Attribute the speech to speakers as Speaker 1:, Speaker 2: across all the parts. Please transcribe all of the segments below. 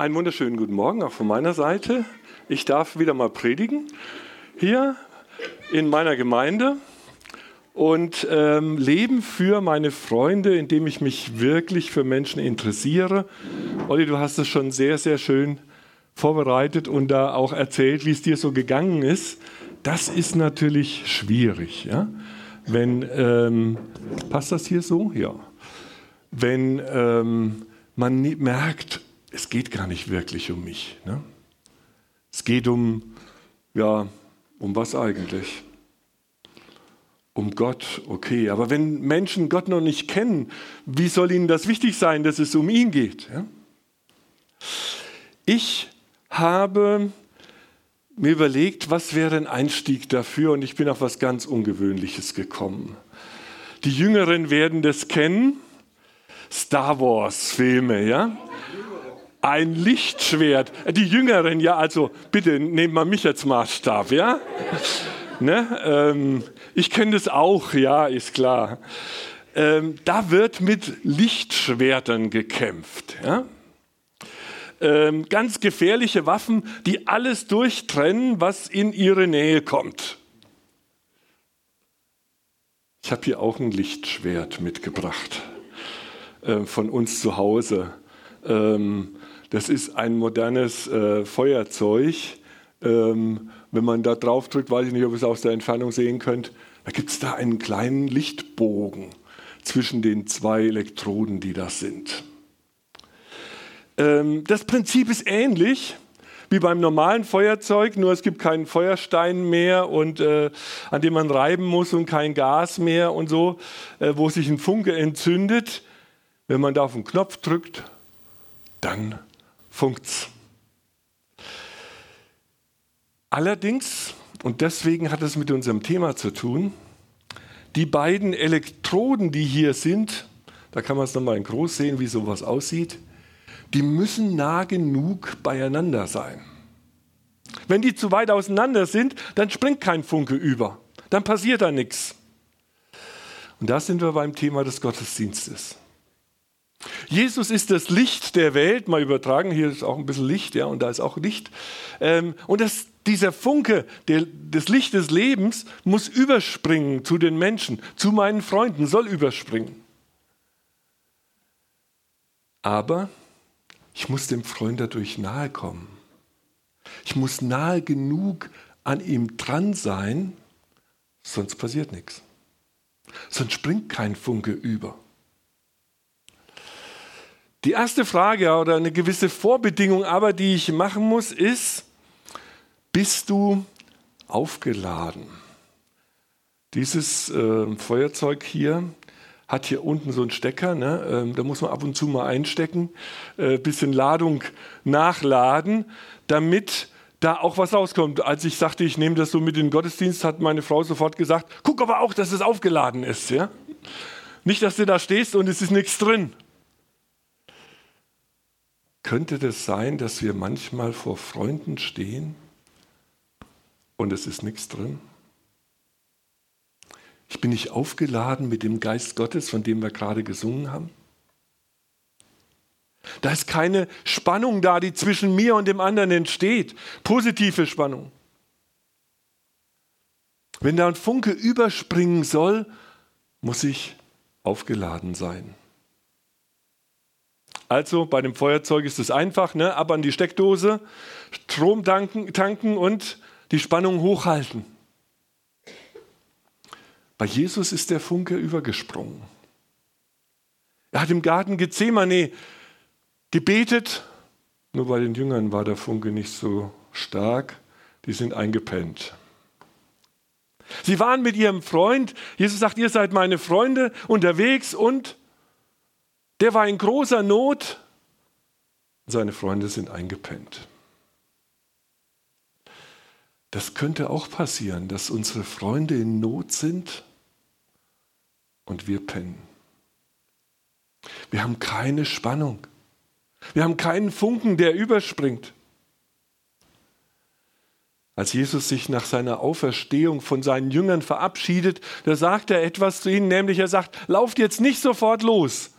Speaker 1: Einen wunderschönen guten Morgen auch von meiner Seite. Ich darf wieder mal predigen hier in meiner Gemeinde und ähm, leben für meine Freunde, indem ich mich wirklich für Menschen interessiere. Olli, du hast es schon sehr, sehr schön vorbereitet und da auch erzählt, wie es dir so gegangen ist. Das ist natürlich schwierig, ja? Wenn ähm, passt das hier so? Ja. Wenn ähm, man merkt, es geht gar nicht wirklich um mich. Ne? Es geht um, ja, um was eigentlich? Um Gott, okay. Aber wenn Menschen Gott noch nicht kennen, wie soll ihnen das wichtig sein, dass es um ihn geht? Ja? Ich habe mir überlegt, was wäre ein Einstieg dafür und ich bin auf was ganz Ungewöhnliches gekommen. Die Jüngeren werden das kennen. Star Wars Filme, ja? Ein Lichtschwert. Die Jüngeren, ja, also bitte nehmt mal mich als Maßstab, ja? ne? Ähm, ich kenne das auch, ja, ist klar. Ähm, da wird mit Lichtschwertern gekämpft. Ja? Ähm, ganz gefährliche Waffen, die alles durchtrennen, was in ihre Nähe kommt. Ich habe hier auch ein Lichtschwert mitgebracht äh, von uns zu Hause. Ähm, das ist ein modernes äh, Feuerzeug. Ähm, wenn man da drauf drückt, weiß ich nicht, ob ihr es aus der Entfernung sehen könnt, da gibt es da einen kleinen Lichtbogen zwischen den zwei Elektroden, die das sind. Ähm, das Prinzip ist ähnlich wie beim normalen Feuerzeug, nur es gibt keinen Feuerstein mehr und äh, an dem man reiben muss und kein Gas mehr und so, äh, wo sich ein Funke entzündet. Wenn man da auf den Knopf drückt, dann funkt's. Allerdings, und deswegen hat es mit unserem Thema zu tun, die beiden Elektroden, die hier sind, da kann man es nochmal in groß sehen, wie sowas aussieht, die müssen nah genug beieinander sein. Wenn die zu weit auseinander sind, dann springt kein Funke über. Dann passiert da nichts. Und da sind wir beim Thema des Gottesdienstes. Jesus ist das Licht der Welt, mal übertragen, hier ist auch ein bisschen Licht, ja, und da ist auch Licht. Ähm, und das, dieser Funke der, des Licht des Lebens muss überspringen zu den Menschen, zu meinen Freunden, soll überspringen. Aber ich muss dem Freund dadurch nahe kommen. Ich muss nahe genug an ihm dran sein, sonst passiert nichts. Sonst springt kein Funke über. Die erste Frage oder eine gewisse Vorbedingung aber, die ich machen muss, ist, bist du aufgeladen? Dieses äh, Feuerzeug hier hat hier unten so einen Stecker, ne? ähm, da muss man ab und zu mal einstecken, äh, bisschen Ladung nachladen, damit da auch was rauskommt. Als ich sagte, ich nehme das so mit in den Gottesdienst, hat meine Frau sofort gesagt, guck aber auch, dass es aufgeladen ist. Ja? Nicht, dass du da stehst und es ist nichts drin. Könnte das sein, dass wir manchmal vor Freunden stehen und es ist nichts drin? Ich bin nicht aufgeladen mit dem Geist Gottes, von dem wir gerade gesungen haben. Da ist keine Spannung da, die zwischen mir und dem anderen entsteht. Positive Spannung. Wenn da ein Funke überspringen soll, muss ich aufgeladen sein. Also bei dem Feuerzeug ist es einfach, ne? ab an die Steckdose, Strom tanken, tanken und die Spannung hochhalten. Bei Jesus ist der Funke übergesprungen. Er hat im Garten Gethsemane gebetet, nur bei den Jüngern war der Funke nicht so stark, die sind eingepennt. Sie waren mit ihrem Freund, Jesus sagt, ihr seid meine Freunde, unterwegs und der war in großer Not. Seine Freunde sind eingepennt. Das könnte auch passieren, dass unsere Freunde in Not sind und wir pennen. Wir haben keine Spannung. Wir haben keinen Funken, der überspringt. Als Jesus sich nach seiner Auferstehung von seinen Jüngern verabschiedet, da sagt er etwas zu ihnen, nämlich er sagt, lauft jetzt nicht sofort los,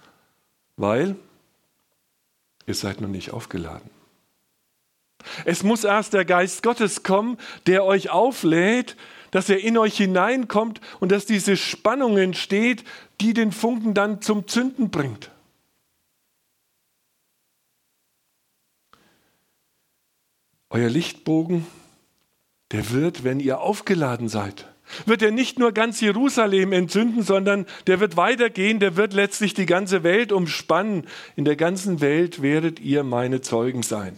Speaker 1: weil ihr seid noch nicht aufgeladen. Es muss erst der Geist Gottes kommen, der euch auflädt, dass er in euch hineinkommt und dass diese Spannung entsteht, die den Funken dann zum Zünden bringt. Euer Lichtbogen, der wird, wenn ihr aufgeladen seid, wird er nicht nur ganz Jerusalem entzünden, sondern der wird weitergehen, der wird letztlich die ganze Welt umspannen. In der ganzen Welt werdet ihr meine Zeugen sein,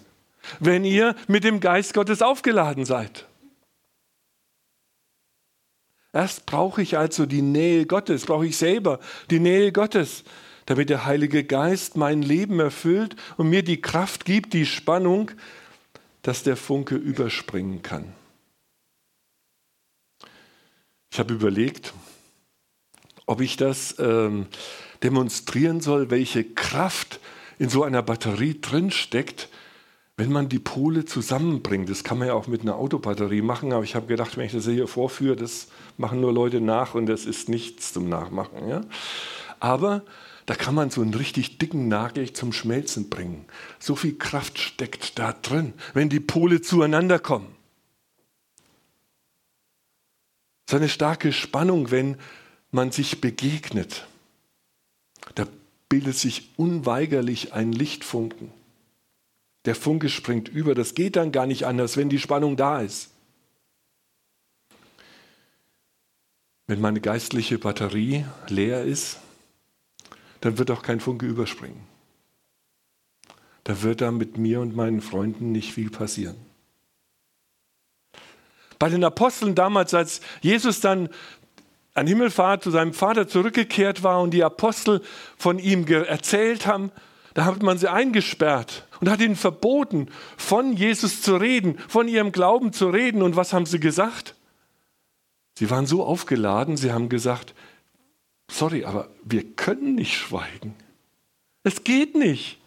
Speaker 1: wenn ihr mit dem Geist Gottes aufgeladen seid. Erst brauche ich also die Nähe Gottes, brauche ich selber die Nähe Gottes, damit der Heilige Geist mein Leben erfüllt und mir die Kraft gibt, die Spannung, dass der Funke überspringen kann. Ich habe überlegt, ob ich das ähm, demonstrieren soll, welche Kraft in so einer Batterie drinsteckt, wenn man die Pole zusammenbringt. Das kann man ja auch mit einer Autobatterie machen, aber ich habe gedacht, wenn ich das hier vorführe, das machen nur Leute nach und das ist nichts zum Nachmachen. Ja? Aber da kann man so einen richtig dicken Nagel zum Schmelzen bringen. So viel Kraft steckt da drin, wenn die Pole zueinander kommen. So eine starke Spannung, wenn man sich begegnet. Da bildet sich unweigerlich ein Lichtfunken. Der Funke springt über. Das geht dann gar nicht anders, wenn die Spannung da ist. Wenn meine geistliche Batterie leer ist, dann wird auch kein Funke überspringen. Da wird da mit mir und meinen Freunden nicht viel passieren. Bei den Aposteln damals, als Jesus dann an Himmelfahrt zu seinem Vater zurückgekehrt war und die Apostel von ihm erzählt haben, da hat man sie eingesperrt und hat ihnen verboten, von Jesus zu reden, von ihrem Glauben zu reden. Und was haben sie gesagt? Sie waren so aufgeladen, sie haben gesagt, sorry, aber wir können nicht schweigen. Es geht nicht.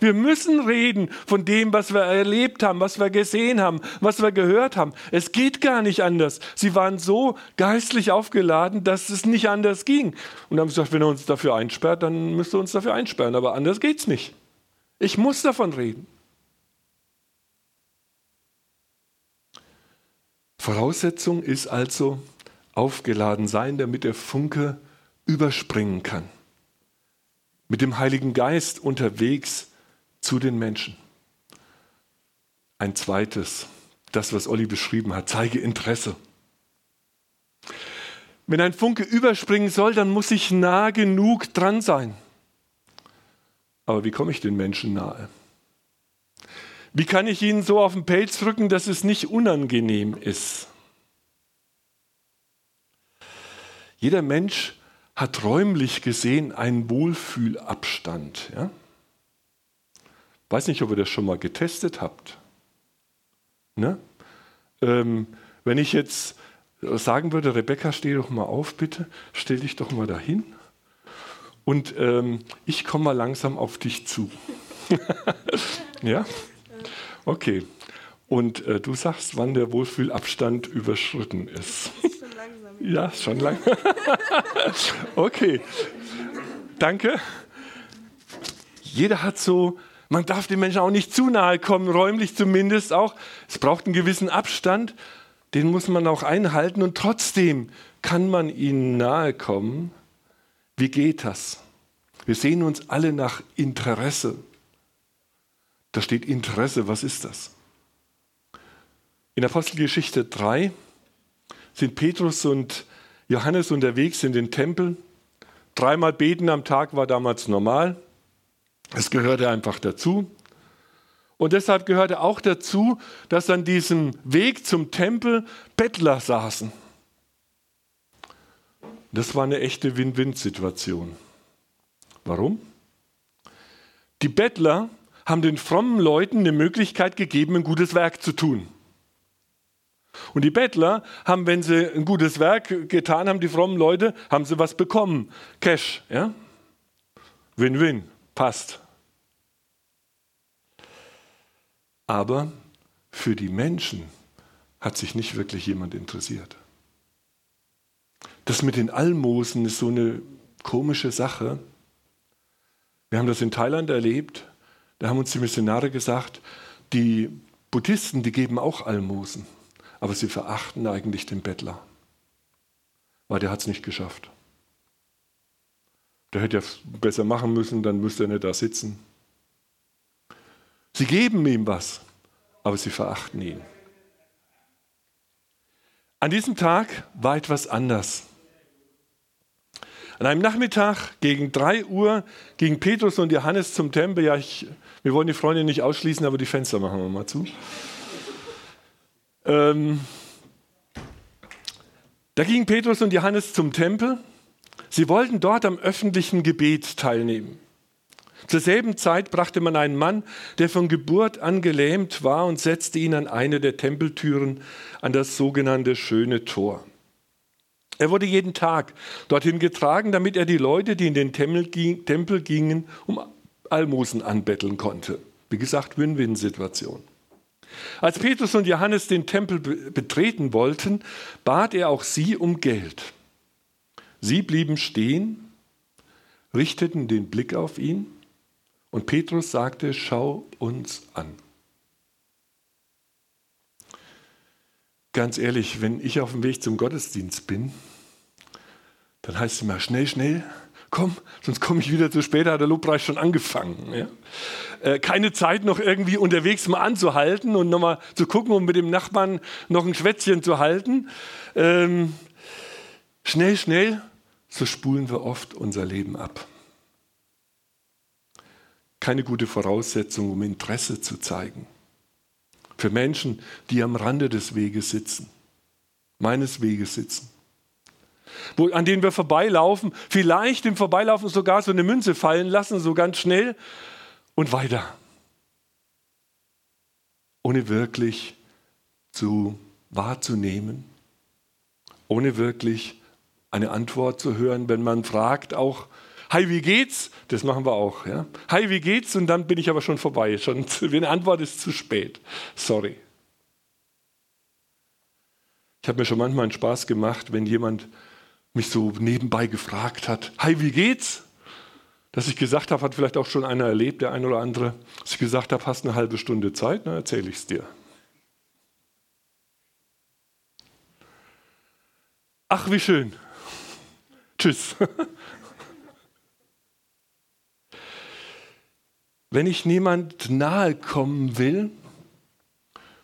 Speaker 1: Wir müssen reden von dem, was wir erlebt haben, was wir gesehen haben, was wir gehört haben. Es geht gar nicht anders. Sie waren so geistlich aufgeladen, dass es nicht anders ging. Und haben gesagt, wenn er uns dafür einsperrt, dann müsst ihr uns dafür einsperren. Aber anders geht's nicht. Ich muss davon reden. Voraussetzung ist also aufgeladen sein, damit der Funke überspringen kann. Mit dem Heiligen Geist unterwegs zu den Menschen. Ein zweites, das, was Olli beschrieben hat, zeige Interesse. Wenn ein Funke überspringen soll, dann muss ich nah genug dran sein. Aber wie komme ich den Menschen nahe? Wie kann ich ihnen so auf den Pelz drücken, dass es nicht unangenehm ist? Jeder Mensch hat räumlich gesehen einen Wohlfühlabstand. Ja? Weiß nicht, ob ihr das schon mal getestet habt. Ne? Ähm, wenn ich jetzt sagen würde, Rebecca, steh doch mal auf, bitte, stell dich doch mal dahin. Und ähm, ich komme mal langsam auf dich zu. ja? Okay. Und äh, du sagst, wann der Wohlfühlabstand überschritten ist. Schon langsam. ja, schon langsam. okay. Danke. Jeder hat so man darf den Menschen auch nicht zu nahe kommen, räumlich zumindest auch. Es braucht einen gewissen Abstand, den muss man auch einhalten und trotzdem kann man ihnen nahe kommen. Wie geht das? Wir sehen uns alle nach Interesse. Da steht Interesse, was ist das? In Apostelgeschichte 3 sind Petrus und Johannes unterwegs in den Tempel. Dreimal beten am Tag war damals normal. Es gehörte einfach dazu. Und deshalb gehörte auch dazu, dass an diesem Weg zum Tempel Bettler saßen. Das war eine echte Win-Win-Situation. Warum? Die Bettler haben den frommen Leuten eine Möglichkeit gegeben, ein gutes Werk zu tun. Und die Bettler haben, wenn sie ein gutes Werk getan haben, die frommen Leute, haben sie was bekommen. Cash, ja? Win-Win passt. Aber für die Menschen hat sich nicht wirklich jemand interessiert. Das mit den Almosen ist so eine komische Sache. Wir haben das in Thailand erlebt. Da haben uns die Missionare gesagt, die Buddhisten, die geben auch Almosen, aber sie verachten eigentlich den Bettler, weil der hat es nicht geschafft. Der hätte ja besser machen müssen, dann müsste er nicht da sitzen. Sie geben ihm was, aber sie verachten ihn. An diesem Tag war etwas anders. An einem Nachmittag gegen 3 Uhr gingen Petrus und Johannes zum Tempel. Ja, ich, wir wollen die Freunde nicht ausschließen, aber die Fenster machen wir mal zu. Ähm, da gingen Petrus und Johannes zum Tempel. Sie wollten dort am öffentlichen Gebet teilnehmen. Zur selben Zeit brachte man einen Mann, der von Geburt an gelähmt war, und setzte ihn an eine der Tempeltüren, an das sogenannte schöne Tor. Er wurde jeden Tag dorthin getragen, damit er die Leute, die in den Tempel gingen, um Almosen anbetteln konnte. Wie gesagt, Win-Win-Situation. Als Petrus und Johannes den Tempel betreten wollten, bat er auch sie um Geld. Sie blieben stehen, richteten den Blick auf ihn und Petrus sagte, schau uns an. Ganz ehrlich, wenn ich auf dem Weg zum Gottesdienst bin, dann heißt es immer schnell, schnell, komm, sonst komme ich wieder zu spät, hat der Lobpreis schon angefangen. Ja? Äh, keine Zeit noch irgendwie unterwegs mal anzuhalten und nochmal zu gucken, um mit dem Nachbarn noch ein Schwätzchen zu halten. Ähm, schnell, schnell, so spulen wir oft unser Leben ab. Keine gute Voraussetzung, um Interesse zu zeigen. Für Menschen, die am Rande des Weges sitzen, meines Weges sitzen wo, an denen wir vorbeilaufen, vielleicht im Vorbeilaufen sogar so eine Münze fallen lassen, so ganz schnell und weiter. Ohne wirklich zu wahrzunehmen, ohne wirklich eine Antwort zu hören, wenn man fragt, auch, Hi, wie geht's? Das machen wir auch. Ja? Hi, wie geht's? Und dann bin ich aber schon vorbei. Schon, eine Antwort ist zu spät. Sorry. Ich habe mir schon manchmal einen Spaß gemacht, wenn jemand mich so nebenbei gefragt hat, hi, wie geht's? Dass ich gesagt habe, hat vielleicht auch schon einer erlebt, der ein oder andere, dass ich gesagt habe, hast eine halbe Stunde Zeit, dann erzähle ich es dir. Ach, wie schön. Tschüss. Wenn ich niemand nahe kommen will,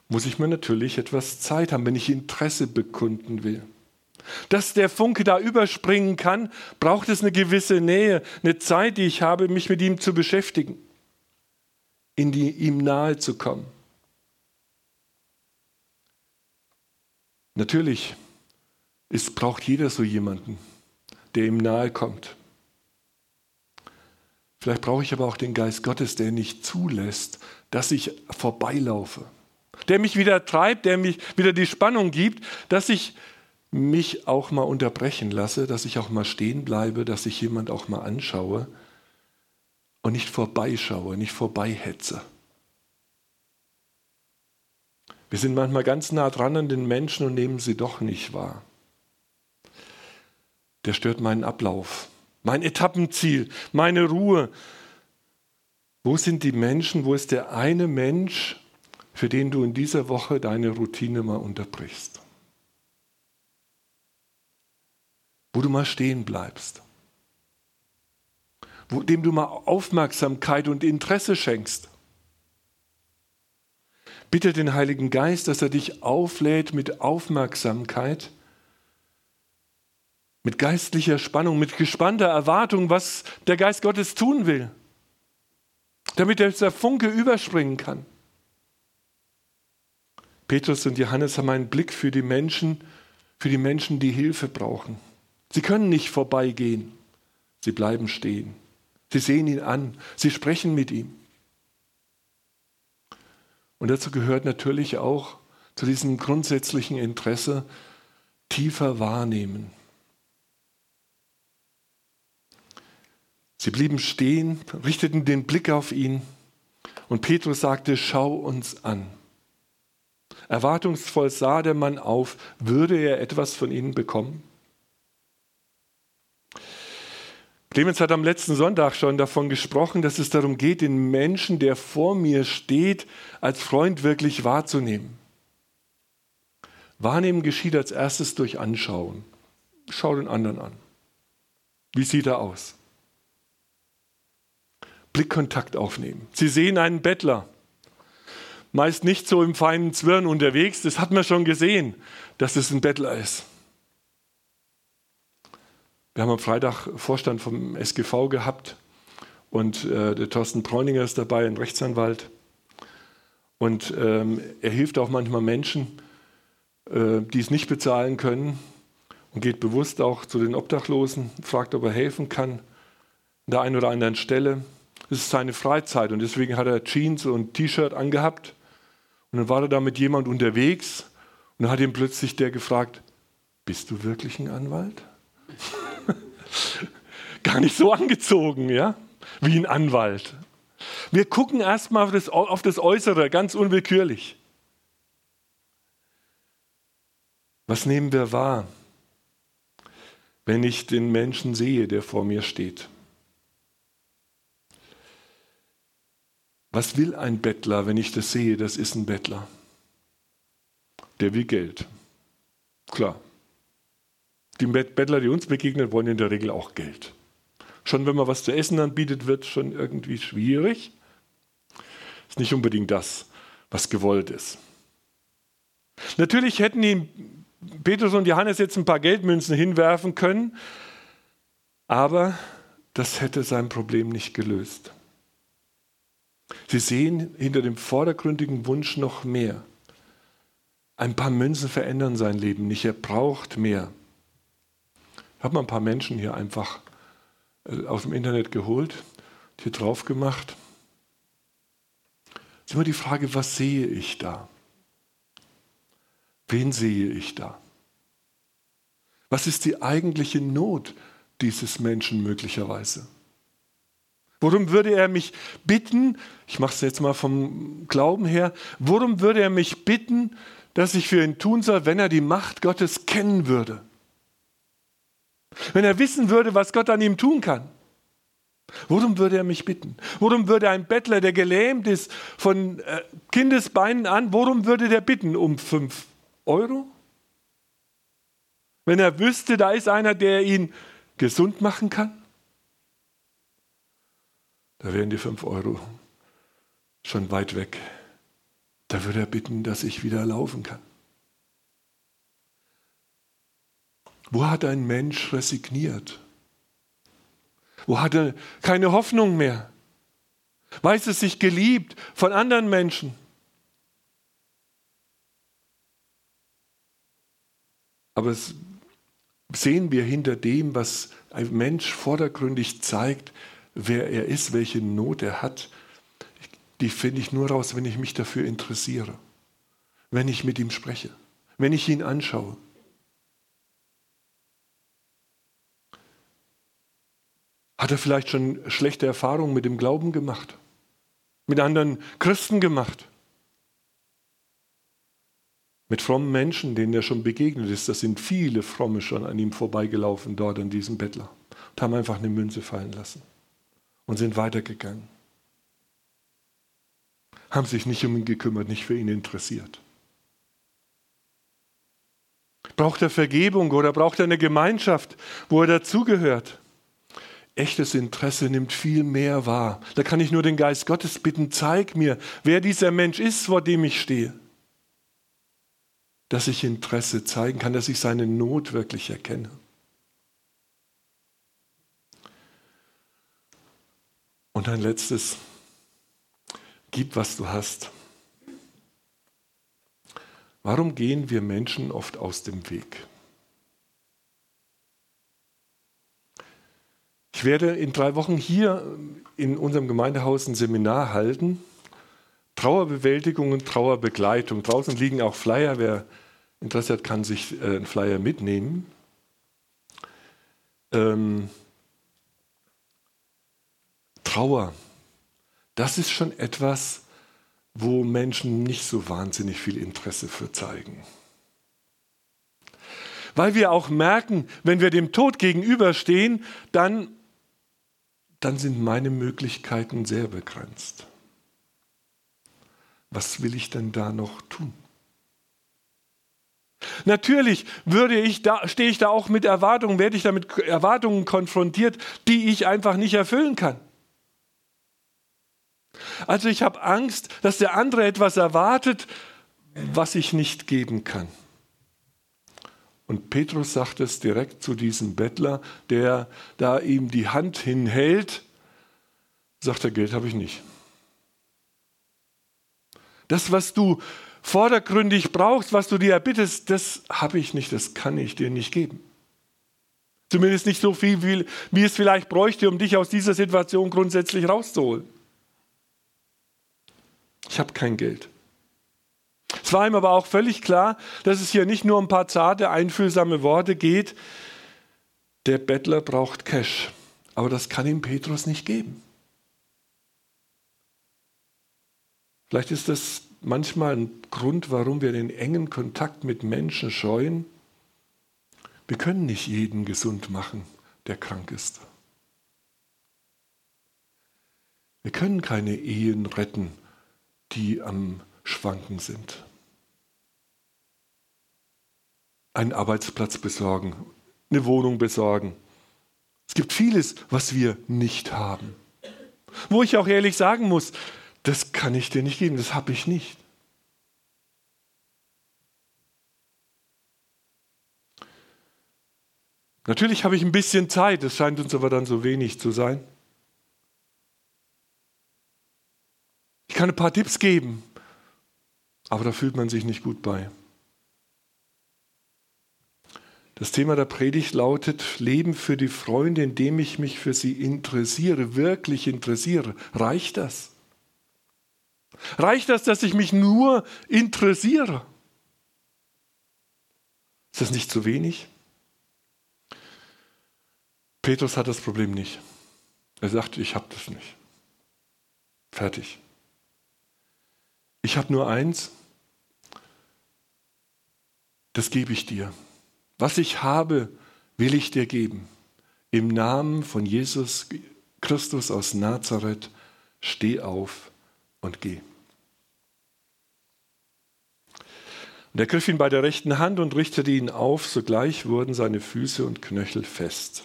Speaker 1: muss ich mir natürlich etwas Zeit haben, wenn ich Interesse bekunden will. Dass der Funke da überspringen kann, braucht es eine gewisse Nähe, eine Zeit, die ich habe, mich mit ihm zu beschäftigen, in die ihm nahe zu kommen. Natürlich ist, braucht jeder so jemanden, der ihm nahe kommt. Vielleicht brauche ich aber auch den Geist Gottes, der nicht zulässt, dass ich vorbeilaufe, der mich wieder treibt, der mich wieder die Spannung gibt, dass ich mich auch mal unterbrechen lasse, dass ich auch mal stehen bleibe, dass ich jemand auch mal anschaue und nicht vorbeischaue, nicht vorbeihetze. Wir sind manchmal ganz nah dran an den Menschen und nehmen sie doch nicht wahr. Der stört meinen Ablauf, mein Etappenziel, meine Ruhe. Wo sind die Menschen, wo ist der eine Mensch, für den du in dieser Woche deine Routine mal unterbrichst? wo du mal stehen bleibst, wo, dem du mal Aufmerksamkeit und Interesse schenkst. Bitte den Heiligen Geist, dass er dich auflädt mit Aufmerksamkeit, mit geistlicher Spannung, mit gespannter Erwartung, was der Geist Gottes tun will, damit der Funke überspringen kann. Petrus und Johannes haben einen Blick für die Menschen, für die Menschen, die Hilfe brauchen. Sie können nicht vorbeigehen. Sie bleiben stehen. Sie sehen ihn an. Sie sprechen mit ihm. Und dazu gehört natürlich auch zu diesem grundsätzlichen Interesse tiefer wahrnehmen. Sie blieben stehen, richteten den Blick auf ihn und Petrus sagte, schau uns an. Erwartungsvoll sah der Mann auf, würde er etwas von ihnen bekommen? Clemens hat am letzten Sonntag schon davon gesprochen, dass es darum geht, den Menschen, der vor mir steht, als Freund wirklich wahrzunehmen. Wahrnehmen geschieht als erstes durch Anschauen. Schau den anderen an. Wie sieht er aus? Blickkontakt aufnehmen. Sie sehen einen Bettler, meist nicht so im feinen Zwirn unterwegs, das hat man schon gesehen, dass es ein Bettler ist. Wir haben am Freitag Vorstand vom SGV gehabt und äh, der Thorsten Bräuninger ist dabei, ein Rechtsanwalt. Und ähm, er hilft auch manchmal Menschen, äh, die es nicht bezahlen können und geht bewusst auch zu den Obdachlosen, fragt, ob er helfen kann an der einen oder anderen Stelle. Es ist seine Freizeit und deswegen hat er Jeans und T-Shirt angehabt. Und dann war er da mit jemand unterwegs und dann hat ihn plötzlich der gefragt, bist du wirklich ein Anwalt? gar nicht so angezogen, ja, wie ein Anwalt. Wir gucken erstmal auf auf das Äußere, ganz unwillkürlich. Was nehmen wir wahr, wenn ich den Menschen sehe, der vor mir steht? Was will ein Bettler, wenn ich das sehe? Das ist ein Bettler. Der will Geld. Klar. Die Bettler, die uns begegnen, wollen in der Regel auch Geld. Schon wenn man was zu essen anbietet, wird schon irgendwie schwierig. Ist nicht unbedingt das, was gewollt ist. Natürlich hätten ihm Petrus und Johannes jetzt ein paar Geldmünzen hinwerfen können, aber das hätte sein Problem nicht gelöst. Sie sehen hinter dem vordergründigen Wunsch noch mehr. Ein paar Münzen verändern sein Leben nicht, er braucht mehr. Ich habe mal ein paar Menschen hier einfach äh, aus dem Internet geholt, hier drauf gemacht. Es ist immer die Frage, was sehe ich da? Wen sehe ich da? Was ist die eigentliche Not dieses Menschen möglicherweise? Worum würde er mich bitten, ich mache es jetzt mal vom Glauben her, worum würde er mich bitten, dass ich für ihn tun soll, wenn er die Macht Gottes kennen würde? Wenn er wissen würde, was Gott an ihm tun kann, worum würde er mich bitten? Worum würde ein Bettler, der gelähmt ist von äh, Kindesbeinen an, worum würde der bitten? Um fünf Euro? Wenn er wüsste, da ist einer, der ihn gesund machen kann? Da wären die fünf Euro schon weit weg. Da würde er bitten, dass ich wieder laufen kann. Wo hat ein Mensch resigniert? Wo hat er keine Hoffnung mehr? Weiß es sich geliebt von anderen Menschen? Aber sehen wir hinter dem, was ein Mensch vordergründig zeigt, wer er ist, welche Not er hat, die finde ich nur raus, wenn ich mich dafür interessiere, wenn ich mit ihm spreche, wenn ich ihn anschaue. Hat er vielleicht schon schlechte Erfahrungen mit dem Glauben gemacht? Mit anderen Christen gemacht? Mit frommen Menschen, denen er schon begegnet ist. Das sind viele Fromme schon an ihm vorbeigelaufen, dort an diesem Bettler. Und haben einfach eine Münze fallen lassen. Und sind weitergegangen. Haben sich nicht um ihn gekümmert, nicht für ihn interessiert. Braucht er Vergebung oder braucht er eine Gemeinschaft, wo er dazugehört? Echtes Interesse nimmt viel mehr wahr. Da kann ich nur den Geist Gottes bitten, zeig mir, wer dieser Mensch ist, vor dem ich stehe. Dass ich Interesse zeigen kann, dass ich seine Not wirklich erkenne. Und ein letztes, gib, was du hast. Warum gehen wir Menschen oft aus dem Weg? Ich werde in drei Wochen hier in unserem Gemeindehaus ein Seminar halten. Trauerbewältigung und Trauerbegleitung. Draußen liegen auch Flyer. Wer Interesse hat, kann sich äh, einen Flyer mitnehmen. Ähm, Trauer, das ist schon etwas, wo Menschen nicht so wahnsinnig viel Interesse für zeigen. Weil wir auch merken, wenn wir dem Tod gegenüberstehen, dann dann sind meine Möglichkeiten sehr begrenzt. Was will ich denn da noch tun? Natürlich würde ich da, stehe ich da auch mit Erwartungen, werde ich da mit Erwartungen konfrontiert, die ich einfach nicht erfüllen kann. Also ich habe Angst, dass der andere etwas erwartet, was ich nicht geben kann. Und Petrus sagt es direkt zu diesem Bettler, der da ihm die Hand hinhält, sagt er, Geld habe ich nicht. Das, was du vordergründig brauchst, was du dir erbittest, das habe ich nicht, das kann ich dir nicht geben. Zumindest nicht so viel, wie, wie es vielleicht bräuchte, um dich aus dieser Situation grundsätzlich rauszuholen. Ich habe kein Geld. Es war ihm aber auch völlig klar, dass es hier nicht nur um ein paar zarte, einfühlsame Worte geht. Der Bettler braucht Cash, aber das kann ihm Petrus nicht geben. Vielleicht ist das manchmal ein Grund, warum wir den engen Kontakt mit Menschen scheuen. Wir können nicht jeden gesund machen, der krank ist. Wir können keine Ehen retten, die am Schwanken sind. Einen Arbeitsplatz besorgen, eine Wohnung besorgen. Es gibt vieles, was wir nicht haben. Wo ich auch ehrlich sagen muss, das kann ich dir nicht geben, das habe ich nicht. Natürlich habe ich ein bisschen Zeit, es scheint uns aber dann so wenig zu sein. Ich kann ein paar Tipps geben, aber da fühlt man sich nicht gut bei. Das Thema der Predigt lautet Leben für die Freunde, indem ich mich für sie interessiere, wirklich interessiere. Reicht das? Reicht das, dass ich mich nur interessiere? Ist das nicht zu wenig? Petrus hat das Problem nicht. Er sagt, ich habe das nicht. Fertig. Ich habe nur eins, das gebe ich dir. Was ich habe, will ich dir geben. Im Namen von Jesus Christus aus Nazareth, steh auf und geh. Und er griff ihn bei der rechten Hand und richtete ihn auf, sogleich wurden seine Füße und Knöchel fest.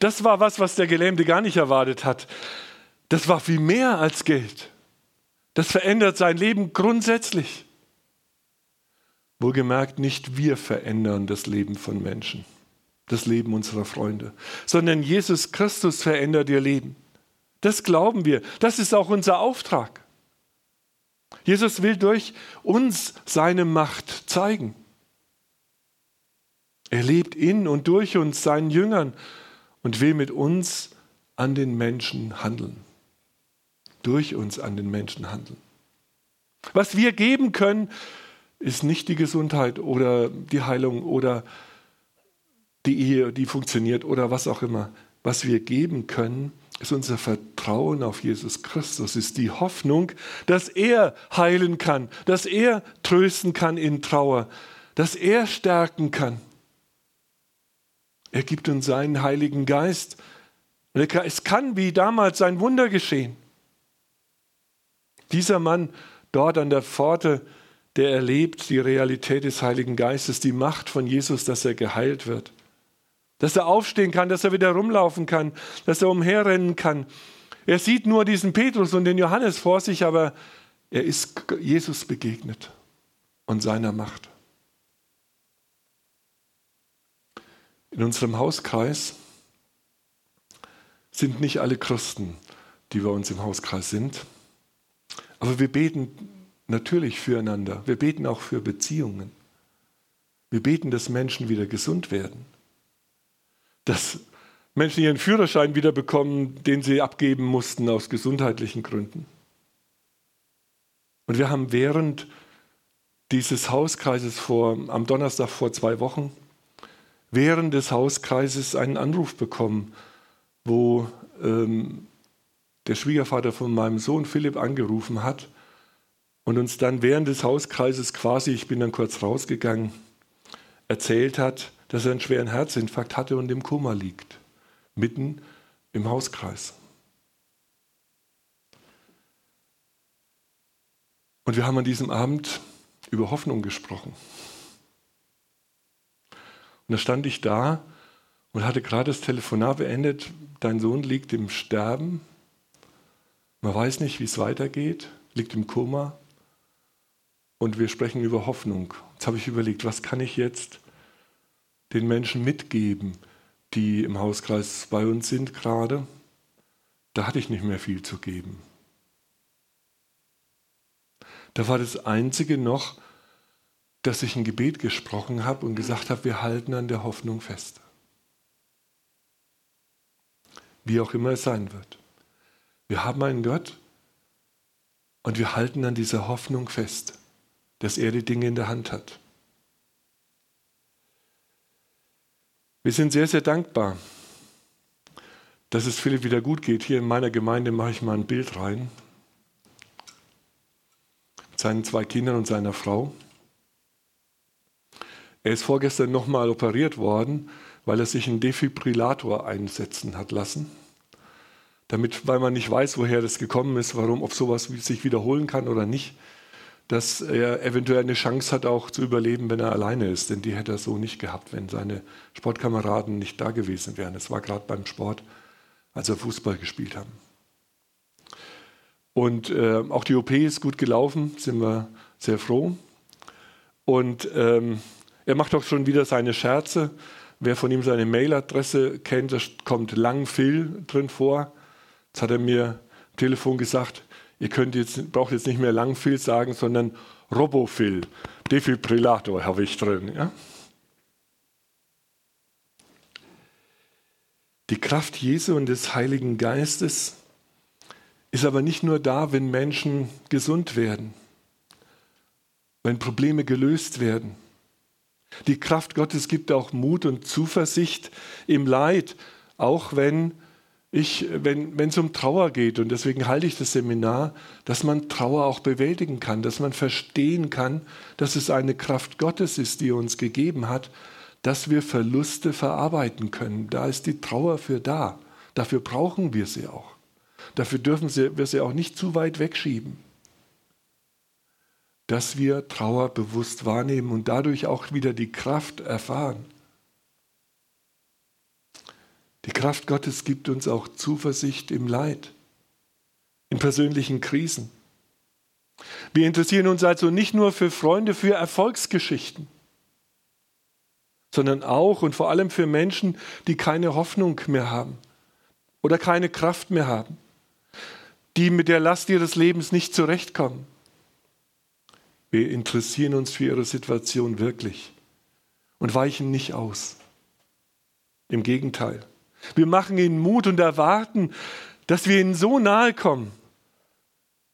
Speaker 1: Das war was, was der Gelähmte gar nicht erwartet hat. Das war viel mehr als Geld. Das verändert sein Leben grundsätzlich. Wohlgemerkt, nicht wir verändern das Leben von Menschen, das Leben unserer Freunde, sondern Jesus Christus verändert ihr Leben. Das glauben wir. Das ist auch unser Auftrag. Jesus will durch uns seine Macht zeigen. Er lebt in und durch uns, seinen Jüngern, und will mit uns an den Menschen handeln. Durch uns an den Menschen handeln. Was wir geben können, ist nicht die Gesundheit oder die Heilung oder die Ehe, die funktioniert oder was auch immer. Was wir geben können, ist unser Vertrauen auf Jesus Christus, ist die Hoffnung, dass er heilen kann, dass er trösten kann in Trauer, dass er stärken kann. Er gibt uns seinen Heiligen Geist. Es kann wie damals ein Wunder geschehen. Dieser Mann dort an der Pforte, der erlebt die Realität des Heiligen Geistes, die Macht von Jesus, dass er geheilt wird. Dass er aufstehen kann, dass er wieder rumlaufen kann, dass er umherrennen kann. Er sieht nur diesen Petrus und den Johannes vor sich, aber er ist Jesus begegnet und seiner Macht. In unserem Hauskreis sind nicht alle Christen, die bei uns im Hauskreis sind. Aber wir beten natürlich füreinander. Wir beten auch für Beziehungen. Wir beten, dass Menschen wieder gesund werden. Dass Menschen ihren Führerschein wieder bekommen, den sie abgeben mussten aus gesundheitlichen Gründen. Und wir haben während dieses Hauskreises vor, am Donnerstag vor zwei Wochen während des Hauskreises einen Anruf bekommen, wo ähm, der Schwiegervater von meinem Sohn Philipp angerufen hat und uns dann während des Hauskreises quasi, ich bin dann kurz rausgegangen, erzählt hat, dass er einen schweren Herzinfarkt hatte und im Koma liegt. mitten im Hauskreis. Und wir haben an diesem Abend über Hoffnung gesprochen. Und da stand ich da und hatte gerade das Telefonat beendet. Dein Sohn liegt im Sterben. Man weiß nicht, wie es weitergeht, liegt im Koma. Und wir sprechen über Hoffnung. Jetzt habe ich überlegt, was kann ich jetzt den Menschen mitgeben, die im Hauskreis bei uns sind gerade. Da hatte ich nicht mehr viel zu geben. Da war das Einzige noch, dass ich ein Gebet gesprochen habe und gesagt habe, wir halten an der Hoffnung fest. Wie auch immer es sein wird. Wir haben einen Gott und wir halten an dieser Hoffnung fest, dass er die Dinge in der Hand hat. Wir sind sehr, sehr dankbar, dass es Philipp wieder gut geht. Hier in meiner Gemeinde mache ich mal ein Bild rein. Mit seinen zwei Kindern und seiner Frau. Er ist vorgestern nochmal operiert worden, weil er sich einen Defibrillator einsetzen hat lassen. Damit, weil man nicht weiß, woher das gekommen ist, warum, ob sowas sich wiederholen kann oder nicht, dass er eventuell eine Chance hat, auch zu überleben, wenn er alleine ist. Denn die hätte er so nicht gehabt, wenn seine Sportkameraden nicht da gewesen wären. Es war gerade beim Sport, als er Fußball gespielt haben. Und äh, auch die OP ist gut gelaufen, sind wir sehr froh. Und ähm, er macht auch schon wieder seine Scherze. Wer von ihm seine Mailadresse kennt, da kommt Lang Phil drin vor. Jetzt hat er mir am Telefon gesagt, ihr könnt jetzt, braucht jetzt nicht mehr Lang Phil sagen, sondern Robophil. Defibrillator habe ich drin. Ja? Die Kraft Jesu und des Heiligen Geistes ist aber nicht nur da, wenn Menschen gesund werden, wenn Probleme gelöst werden. Die Kraft Gottes gibt auch Mut und Zuversicht im Leid, auch wenn ich, wenn es um Trauer geht, und deswegen halte ich das Seminar, dass man Trauer auch bewältigen kann, dass man verstehen kann, dass es eine Kraft Gottes ist, die er uns gegeben hat, dass wir Verluste verarbeiten können. Da ist die Trauer für da. Dafür brauchen wir sie auch. Dafür dürfen wir sie auch nicht zu weit wegschieben dass wir Trauer bewusst wahrnehmen und dadurch auch wieder die Kraft erfahren. Die Kraft Gottes gibt uns auch Zuversicht im Leid, in persönlichen Krisen. Wir interessieren uns also nicht nur für Freunde, für Erfolgsgeschichten, sondern auch und vor allem für Menschen, die keine Hoffnung mehr haben oder keine Kraft mehr haben, die mit der Last ihres Lebens nicht zurechtkommen. Wir interessieren uns für ihre Situation wirklich und weichen nicht aus. Im Gegenteil. Wir machen ihnen Mut und erwarten, dass wir ihnen so nahe kommen,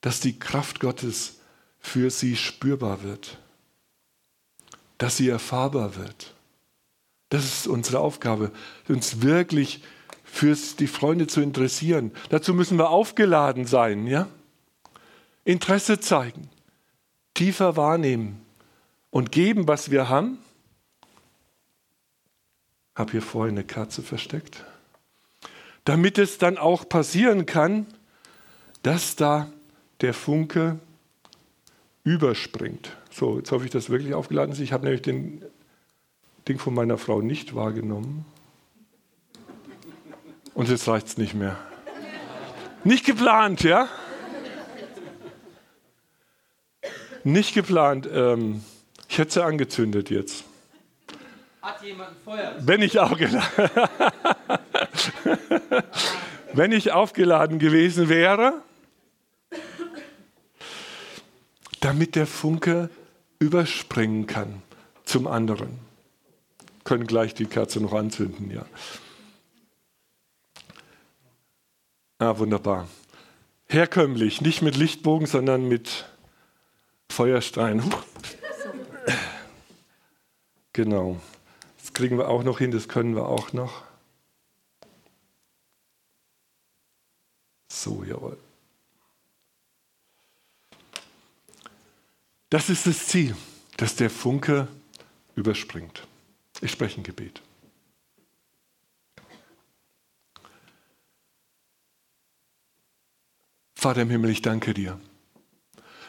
Speaker 1: dass die Kraft Gottes für sie spürbar wird, dass sie erfahrbar wird. Das ist unsere Aufgabe, uns wirklich für die Freunde zu interessieren. Dazu müssen wir aufgeladen sein, ja? Interesse zeigen tiefer wahrnehmen und geben, was wir haben. Habe hier vorhin eine Katze versteckt. Damit es dann auch passieren kann, dass da der Funke überspringt. So, jetzt hoffe ich, dass wirklich aufgeladen ist. Ich habe nämlich den Ding von meiner Frau nicht wahrgenommen. Und jetzt reicht es nicht mehr. Nicht geplant, ja? Nicht geplant. Ähm, ich hätte sie angezündet jetzt. Hat jemand ein Feuer? Wenn ich, aufgeladen, Wenn ich aufgeladen gewesen wäre, damit der Funke überspringen kann zum anderen. Können gleich die Kerze noch anzünden, ja. Ah, wunderbar. Herkömmlich, nicht mit Lichtbogen, sondern mit Feuerstein. Genau. Das kriegen wir auch noch hin, das können wir auch noch. so, jawohl. Das ist das Ziel, dass der Funke überspringt. Ich spreche ein Gebet. Vater im Himmel, ich danke dir,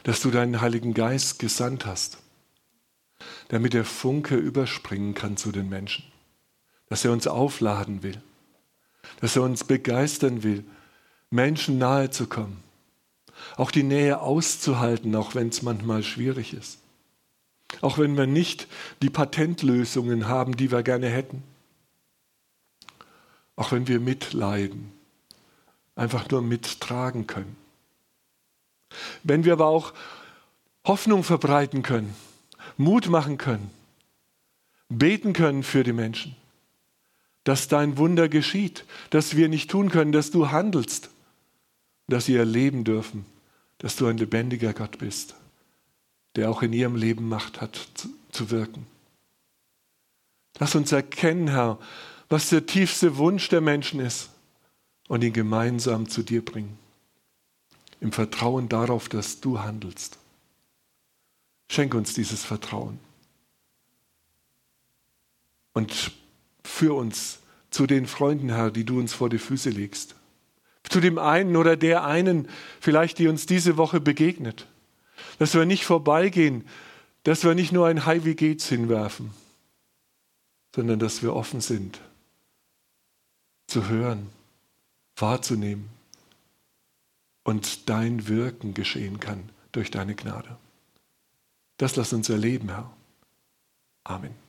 Speaker 1: dass du deinen Heiligen Geist gesandt hast, damit der Funke überspringen kann zu den Menschen, dass er uns aufladen will, dass er uns begeistern will Menschen nahe zu kommen, auch die Nähe auszuhalten, auch wenn es manchmal schwierig ist, auch wenn wir nicht die Patentlösungen haben, die wir gerne hätten, auch wenn wir mitleiden, einfach nur mittragen können. Wenn wir aber auch Hoffnung verbreiten können, Mut machen können, beten können für die Menschen, dass dein Wunder geschieht, dass wir nicht tun können, dass du handelst, dass sie erleben dürfen, dass du ein lebendiger Gott bist, der auch in ihrem Leben Macht hat zu, zu wirken. Lass uns erkennen, Herr, was der tiefste Wunsch der Menschen ist und ihn gemeinsam zu dir bringen. Im Vertrauen darauf, dass du handelst. Schenk uns dieses Vertrauen. Und führ uns zu den Freunden, Herr, die du uns vor die Füße legst. Zu dem einen oder der einen, vielleicht die uns diese Woche begegnet. Dass wir nicht vorbeigehen, dass wir nicht nur ein Hi, wie geht's hinwerfen, sondern dass wir offen sind, zu hören, wahrzunehmen und dein Wirken geschehen kann durch deine Gnade. Das lass uns erleben, Herr. Amen.